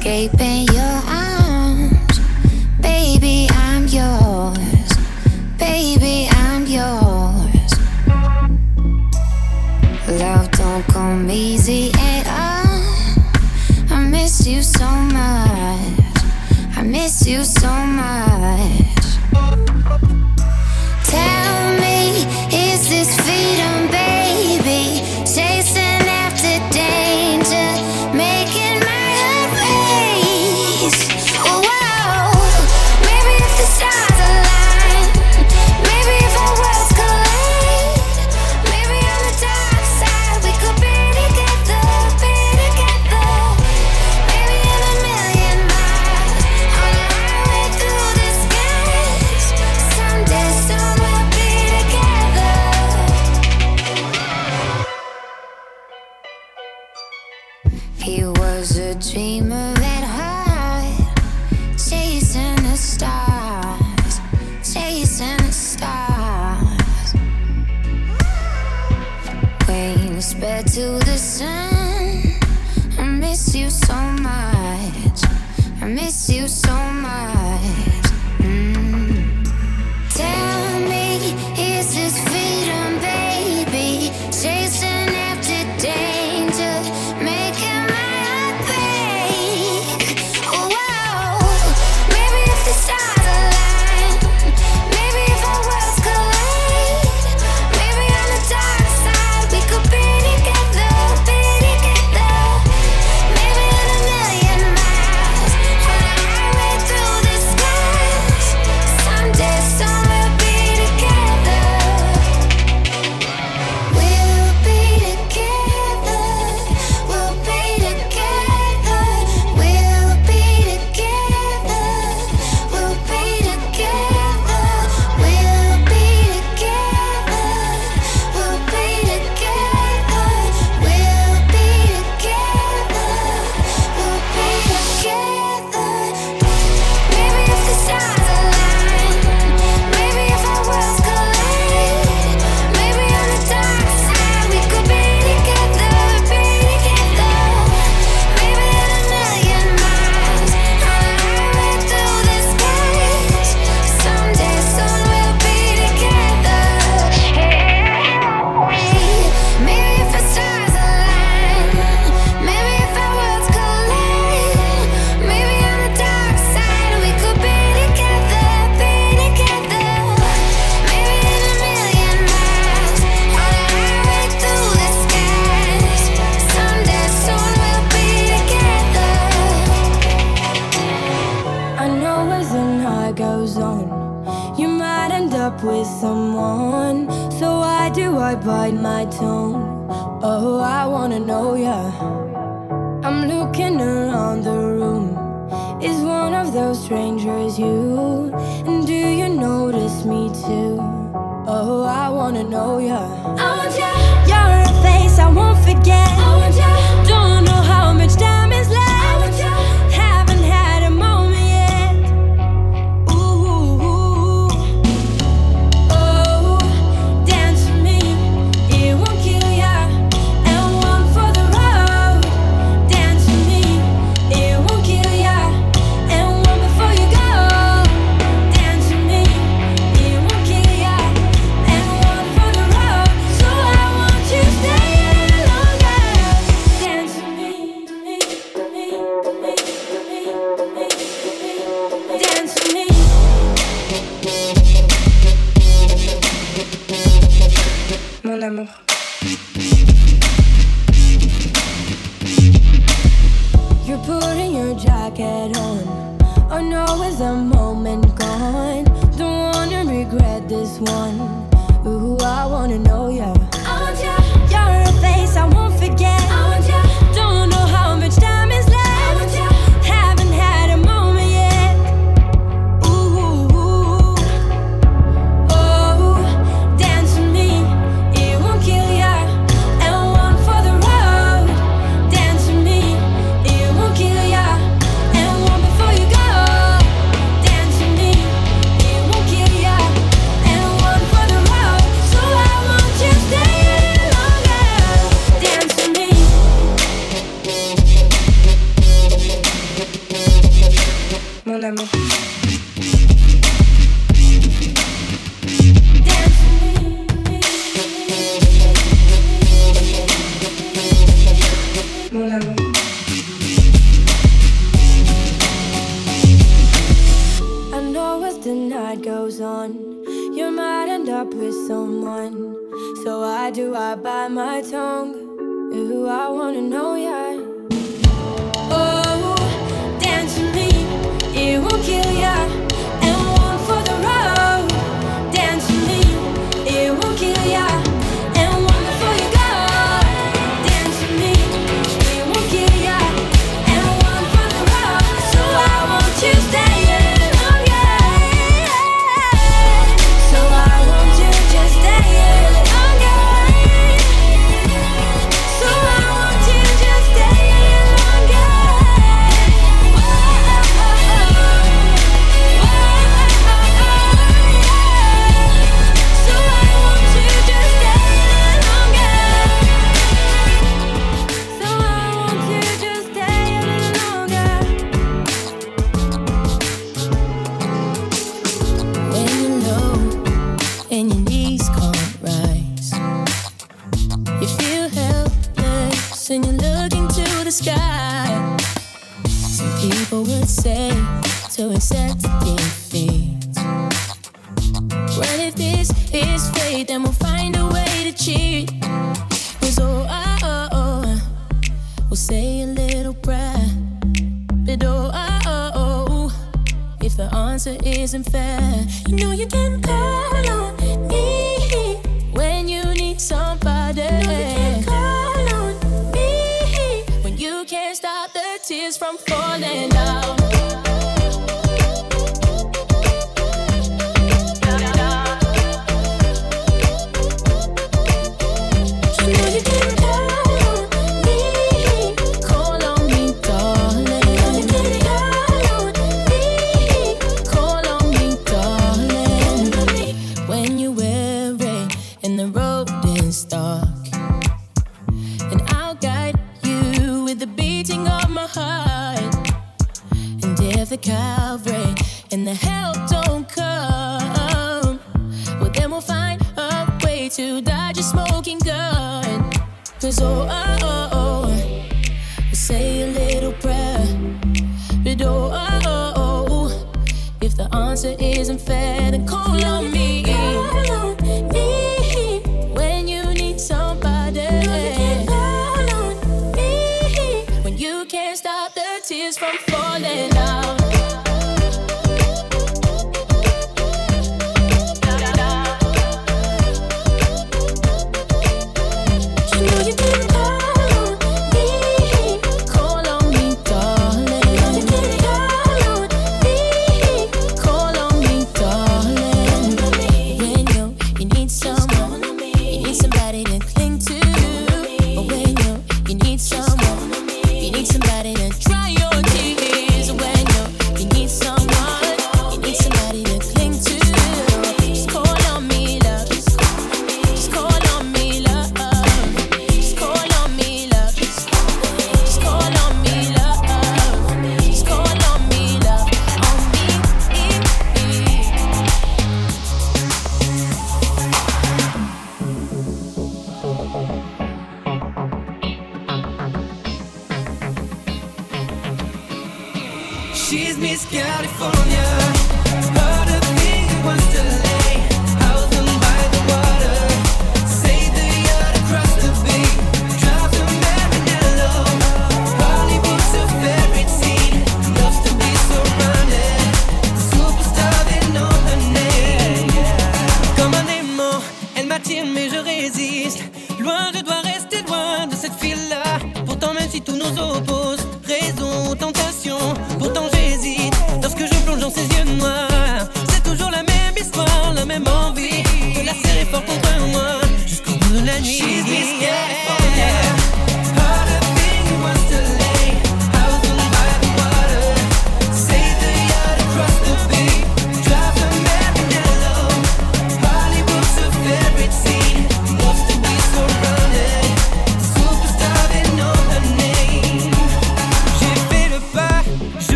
escaping you.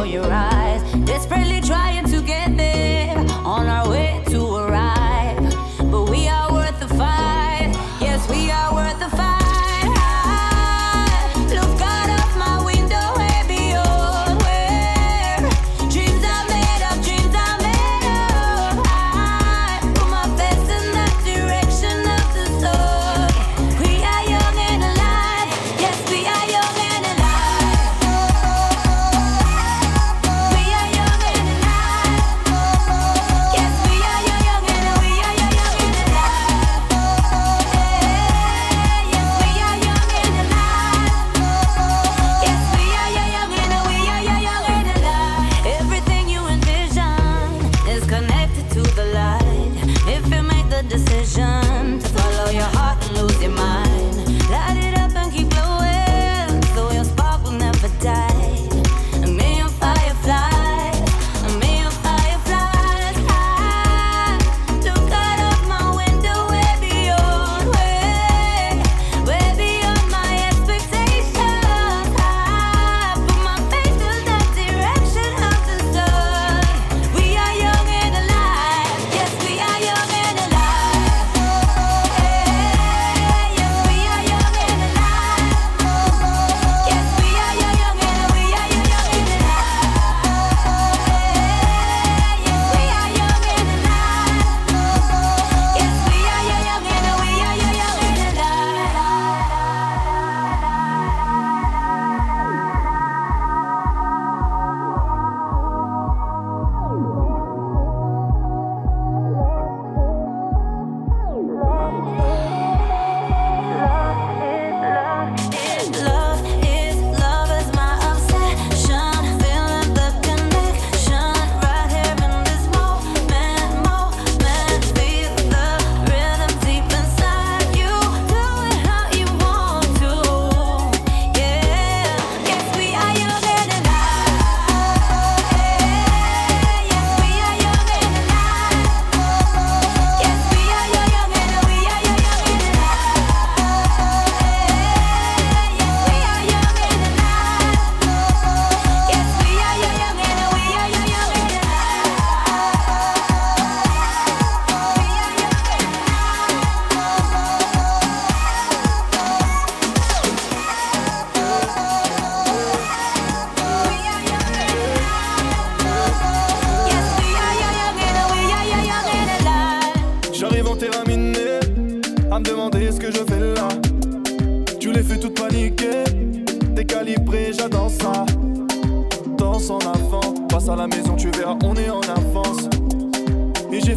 for your eyes.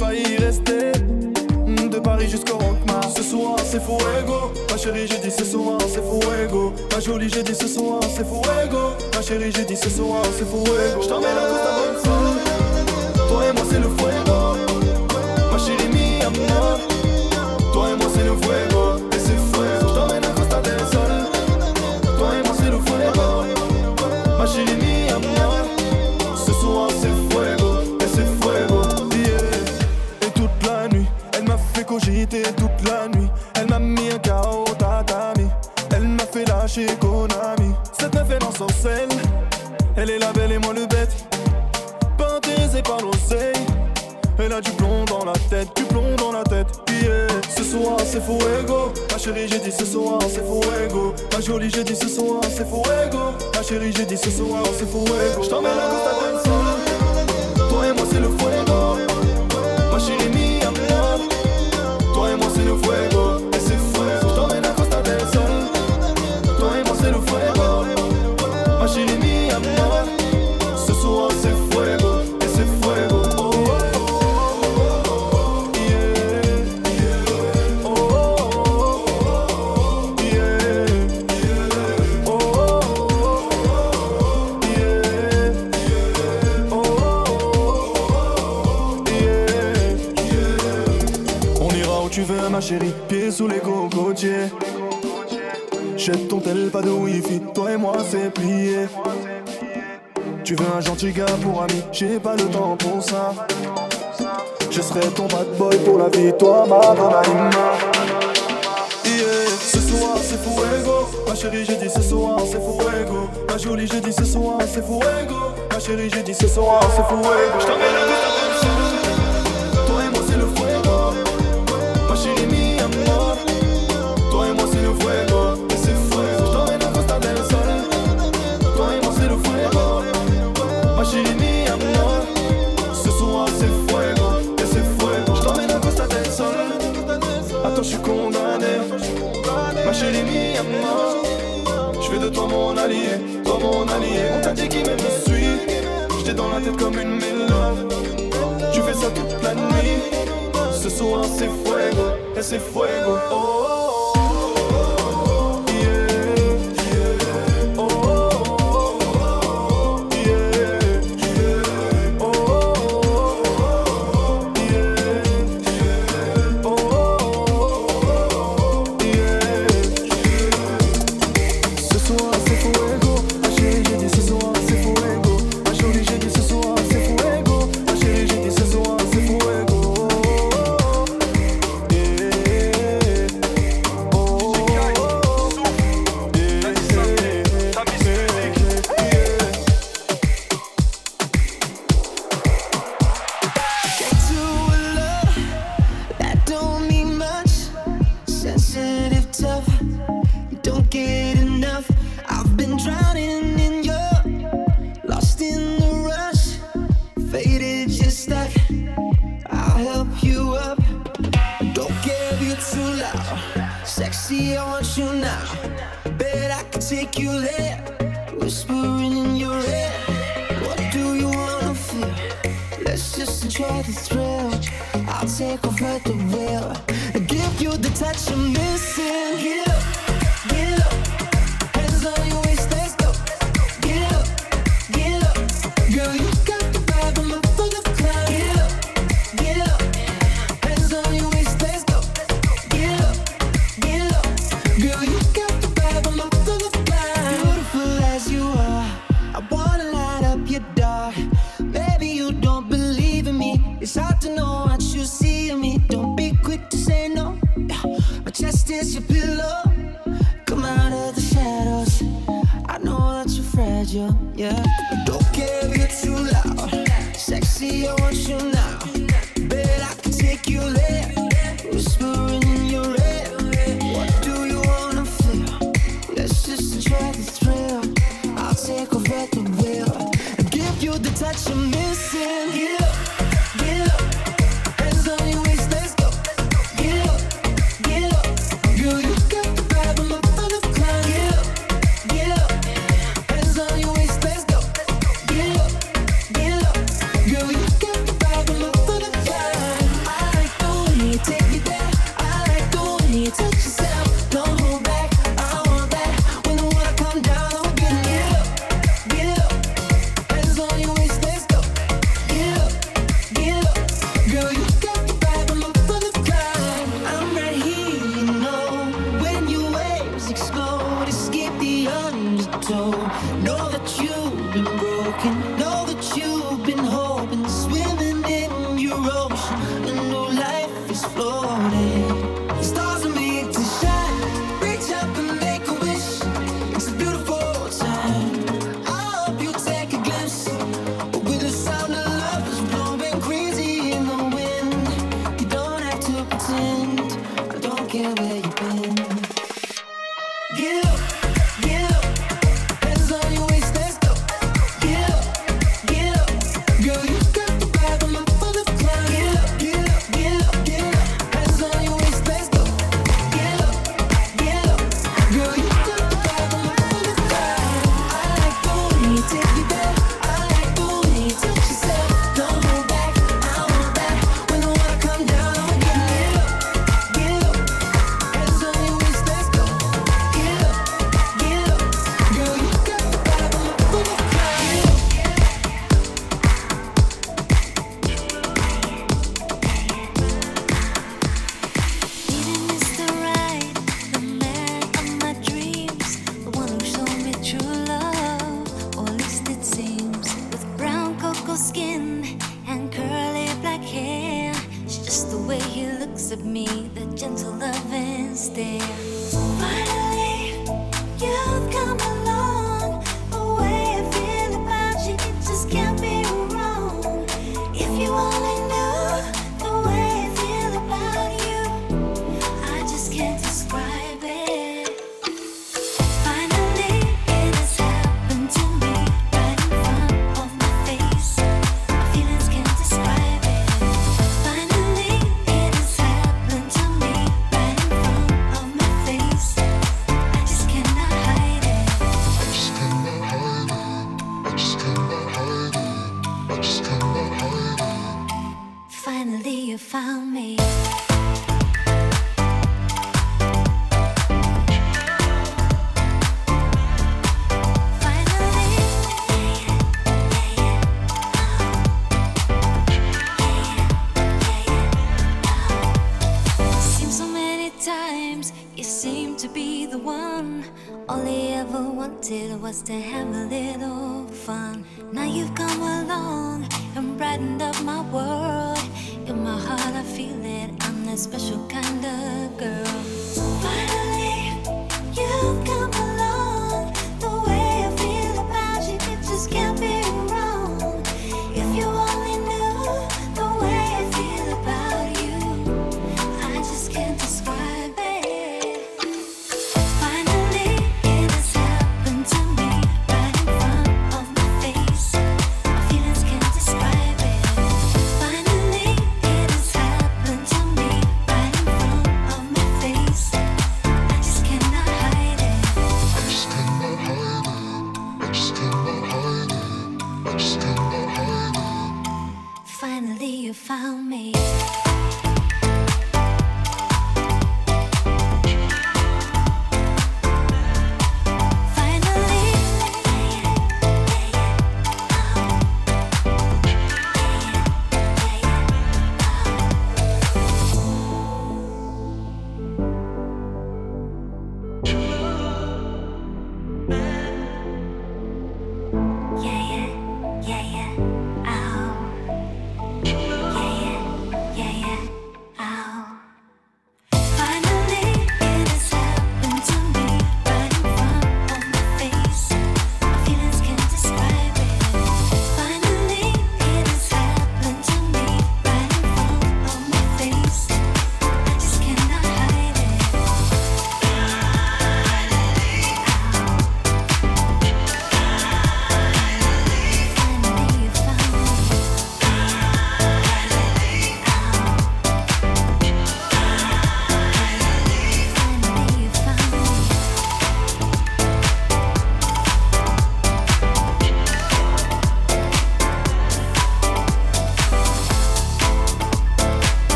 failli rester. Mm, de Paris jusqu'au Rockmar Ce soir c'est fuego Ma chérie j'ai dit ce soir c'est fuego Ma jolie j'ai dit ce soir c'est fuego Ma chérie j'ai dit ce soir c'est fuego Je t'emmène à toute la bonne Toi et moi c'est le fuego. Ma chérie mi amor Toi et moi c'est le fuego. dit ce soir, c'est fuego. Ma jolie, j'ai dit ce soir, c'est fuego. Ma chérie, j'ai dit ce soir, c'est fuego. Je t'emmène à Costa del Toi et moi, c'est le fuego. Sous les cocotiers. Jette ton tel, pas de wifi, toi et moi c'est plié. Tu veux un gentil gars pour ami, j'ai pas le temps pour ça. Je serai ton bad boy pour la vie, toi ma donna Yeah, ce soir c'est fuego, ma chérie j'ai dit ce soir c'est fuego, ma jolie j'ai dit ce soir c'est fuego, ma chérie j'ai dit ce soir c'est fuego. Je t'emmène à allié, toi mon allié. On t'a dit qui m'aime suit. J'étais dans la tête comme une mélode. Tu fais ça toute la nuit. Ce soir c'est fuego, et c'est fuego. Oh.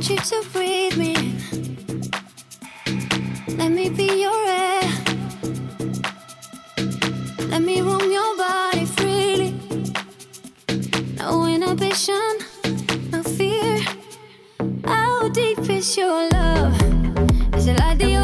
want you to breathe me. Let me be your air. Let me roam your body freely. No inhibition, no fear. How deep is your love? Is it like the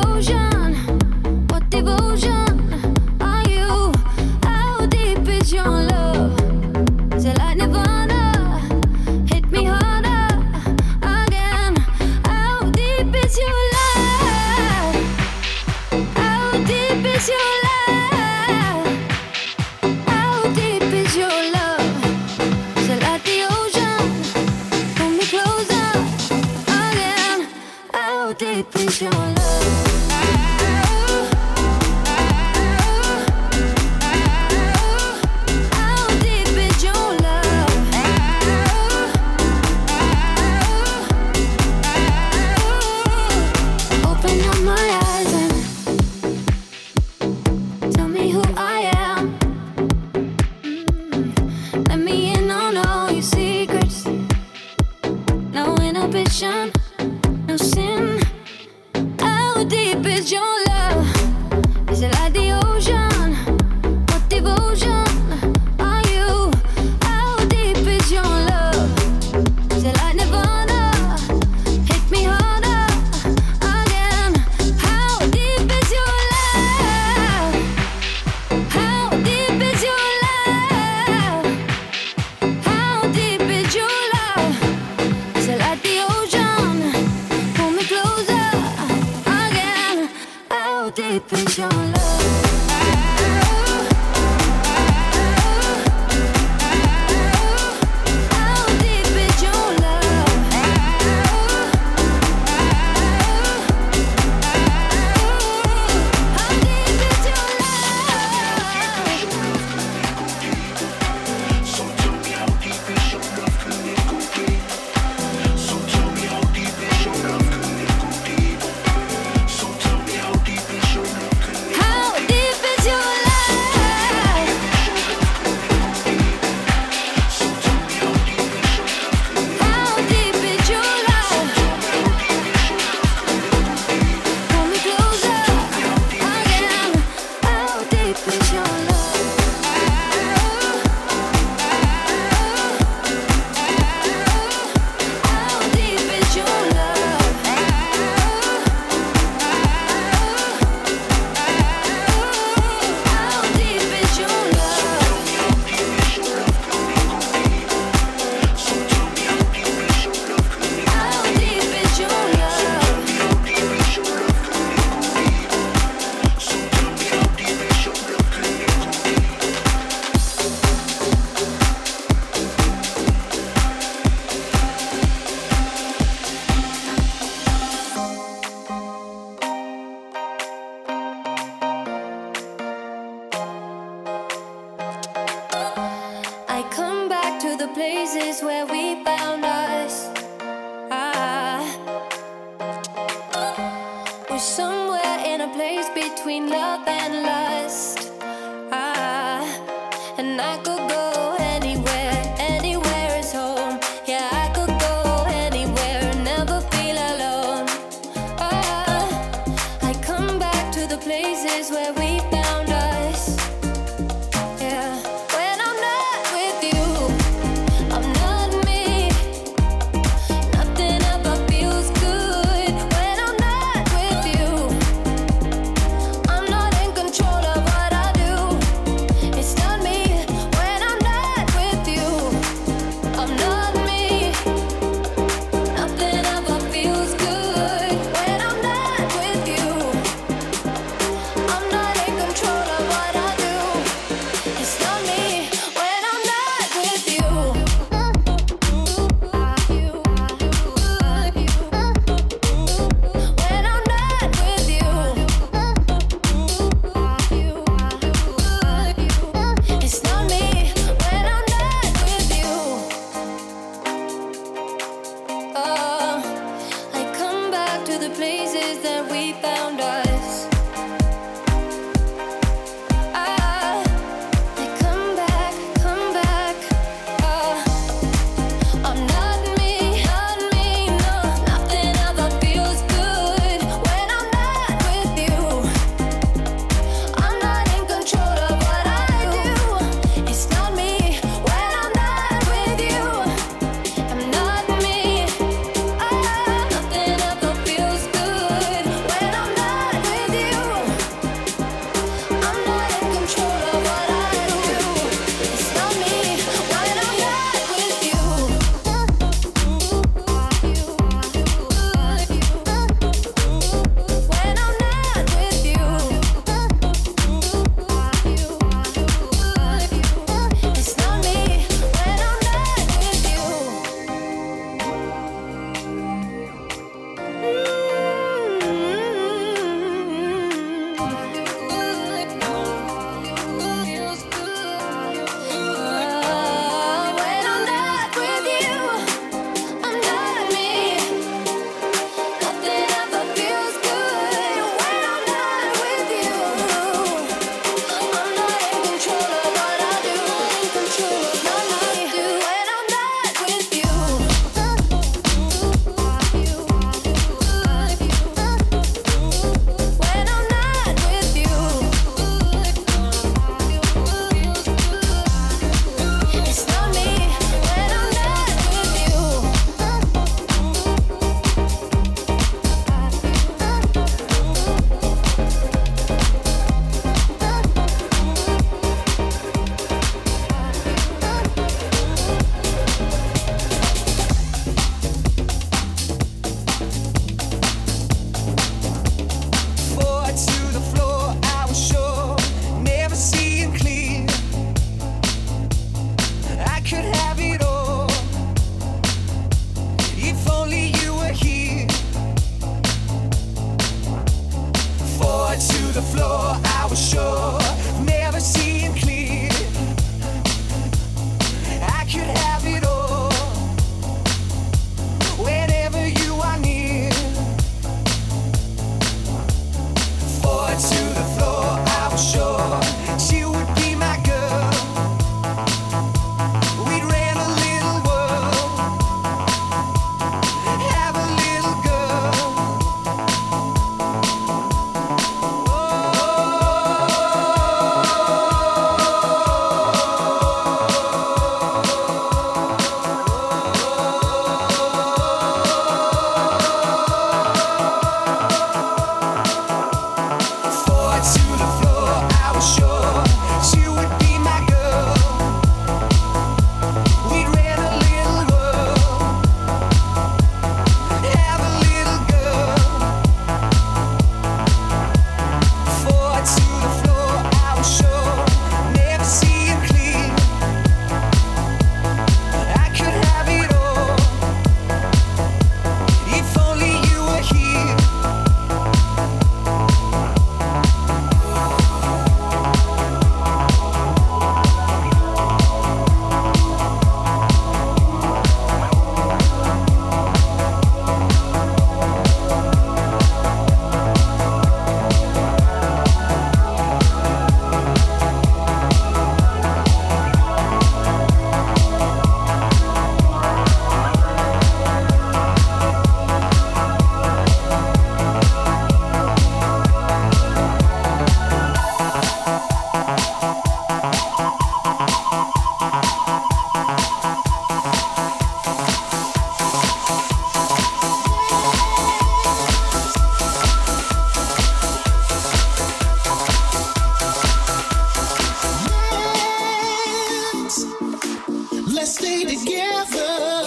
stay together.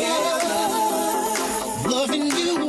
Loving you.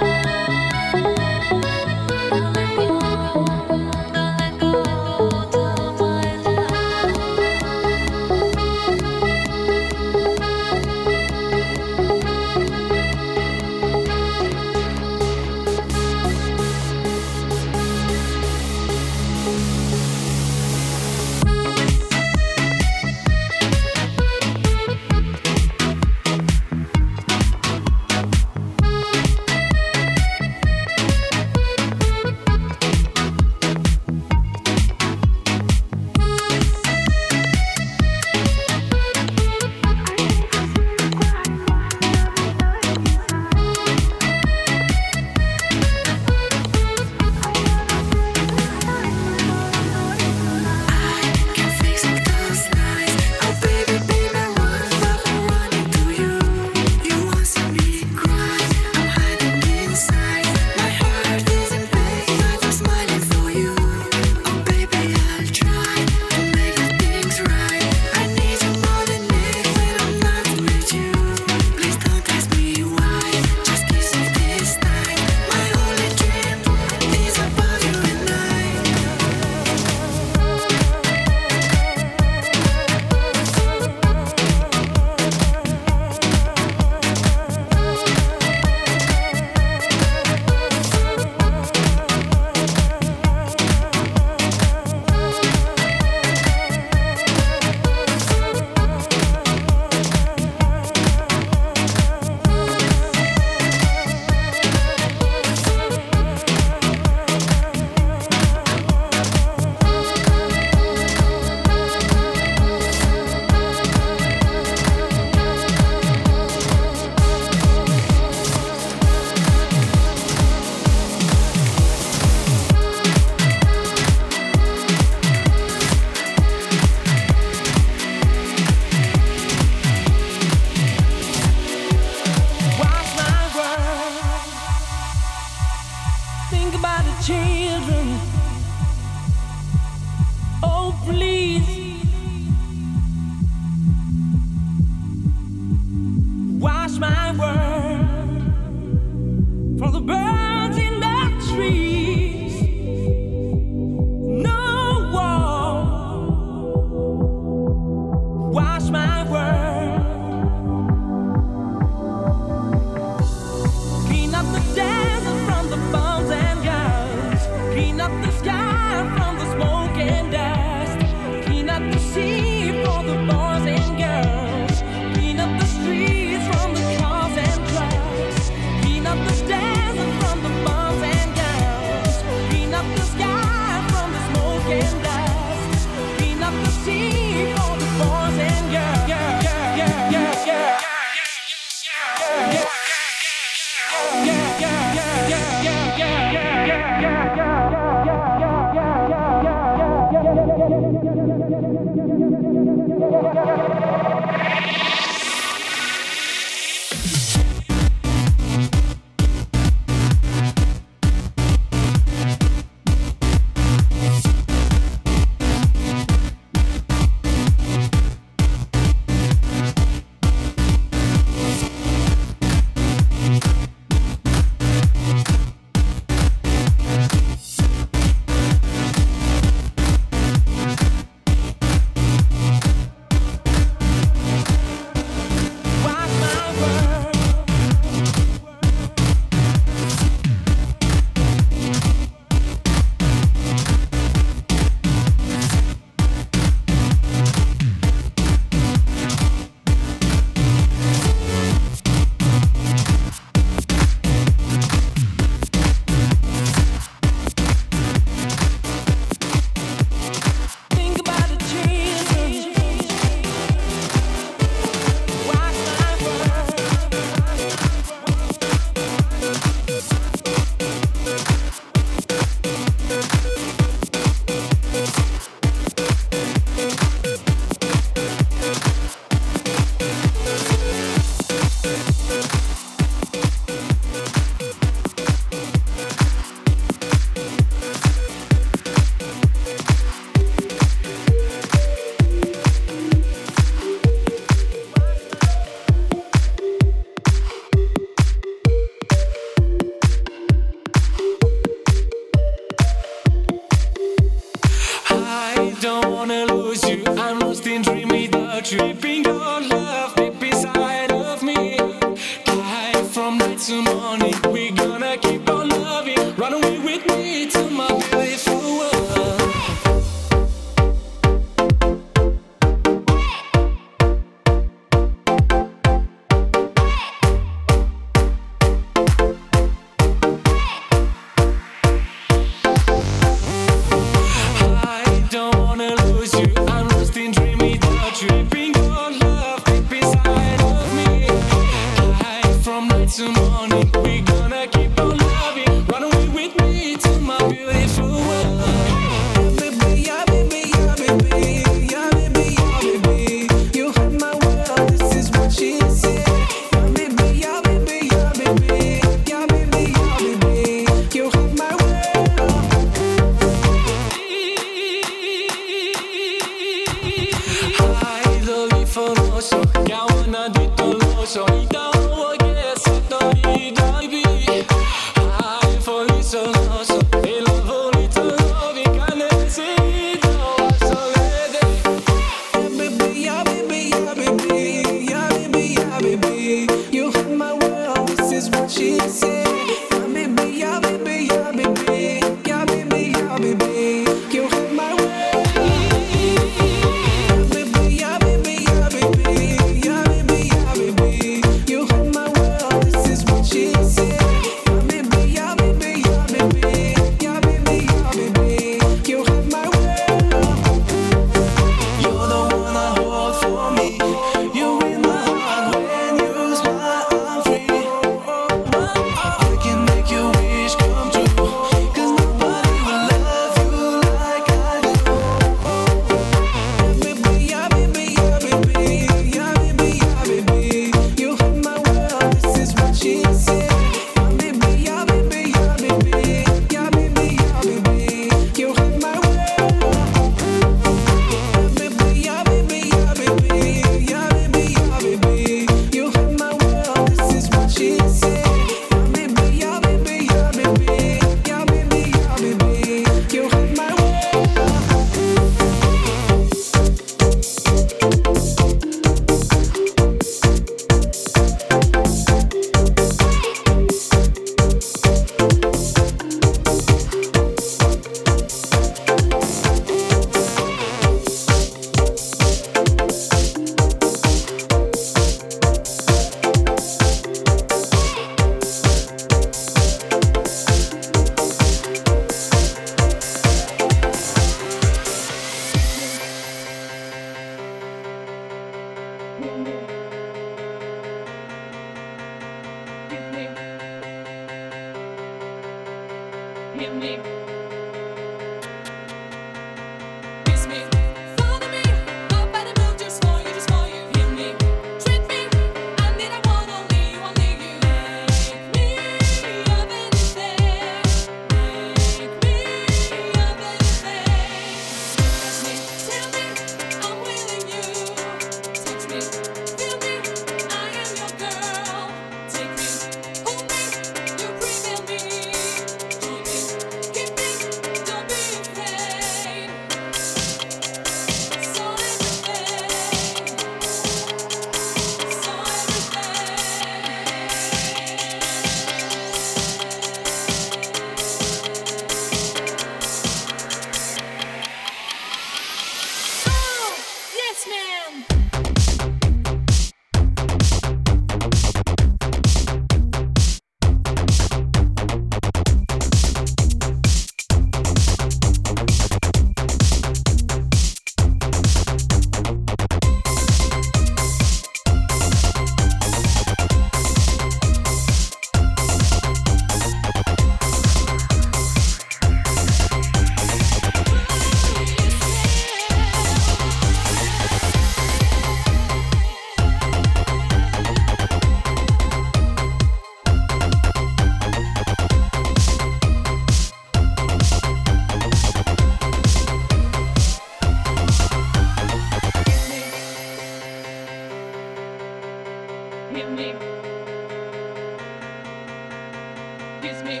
Kiss me.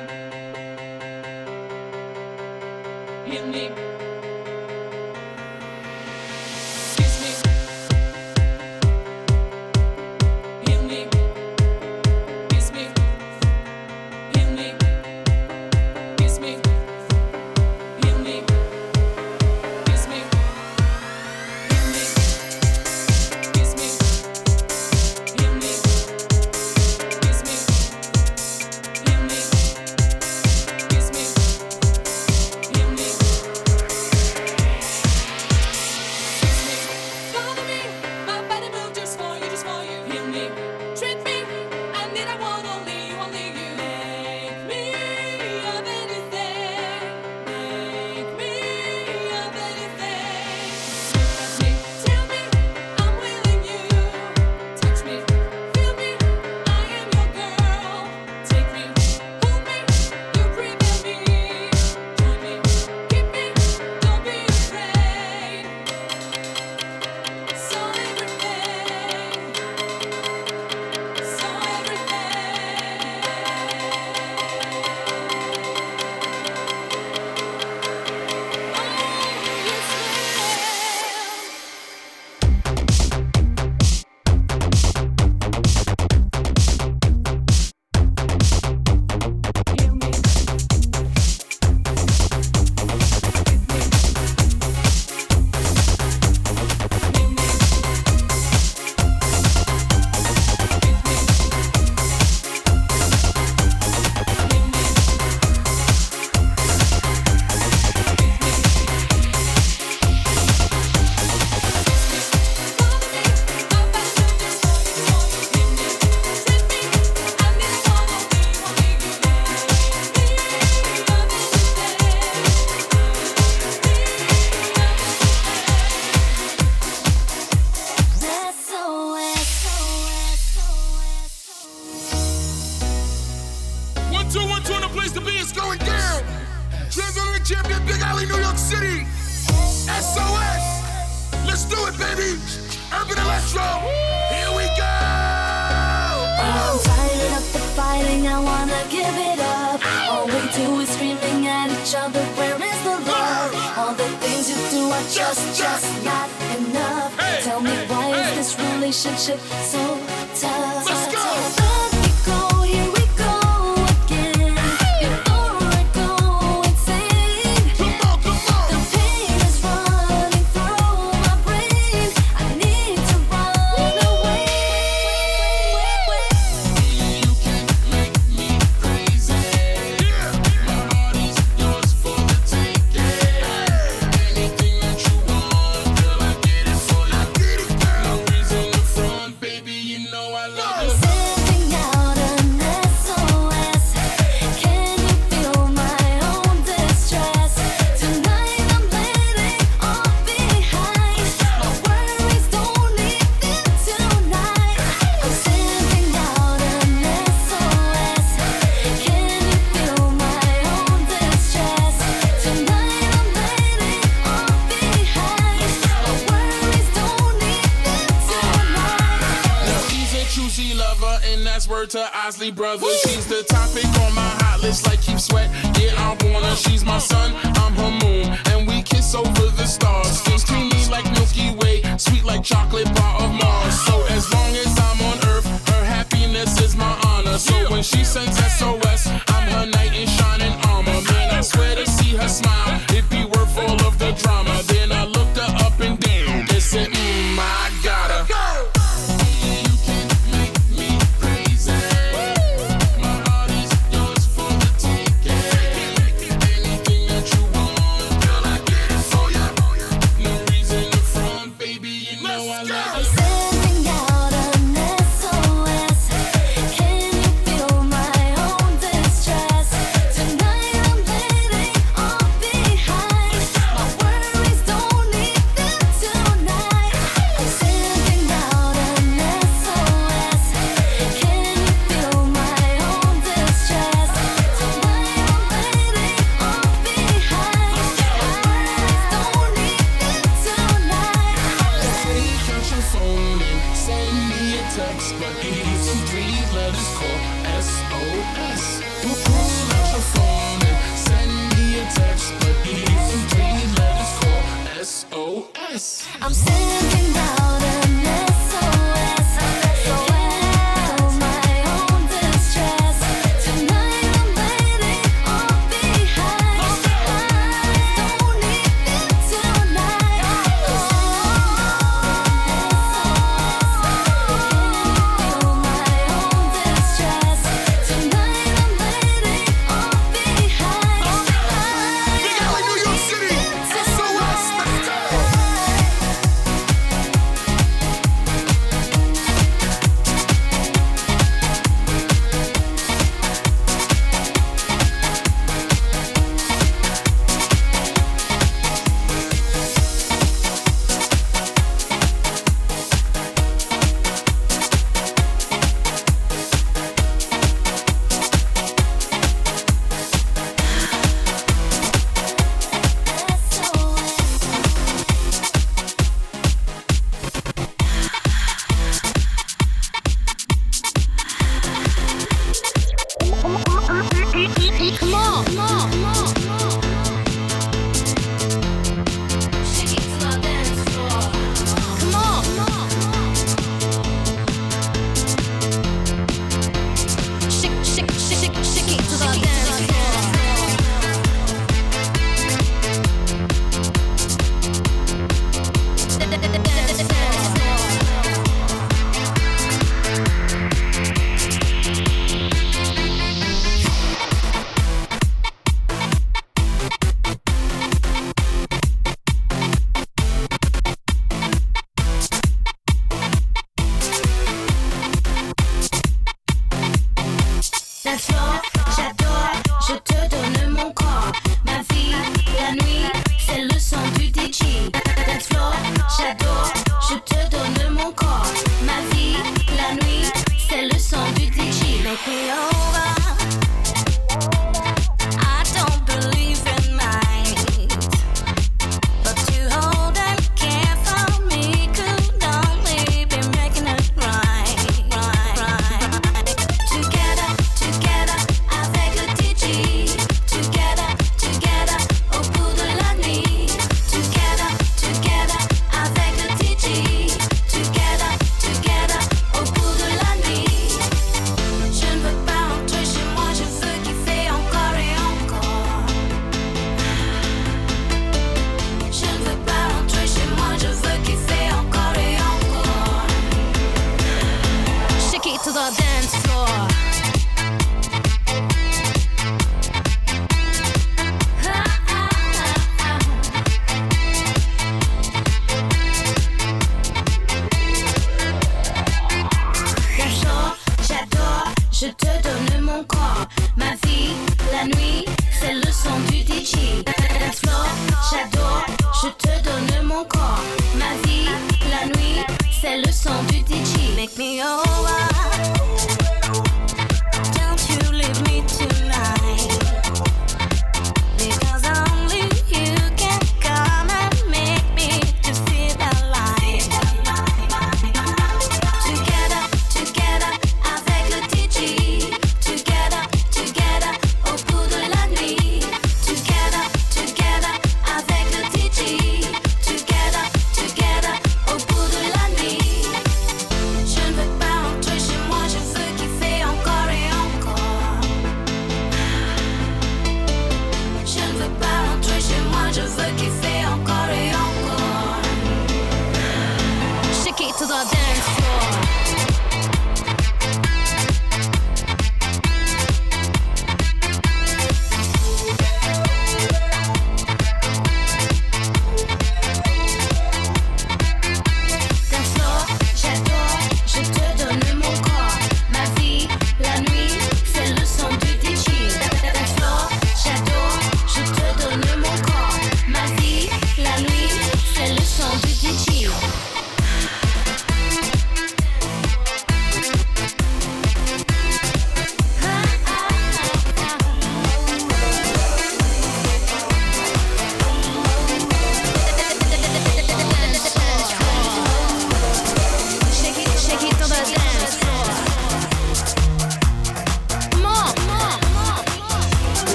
Hit me.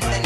ponerte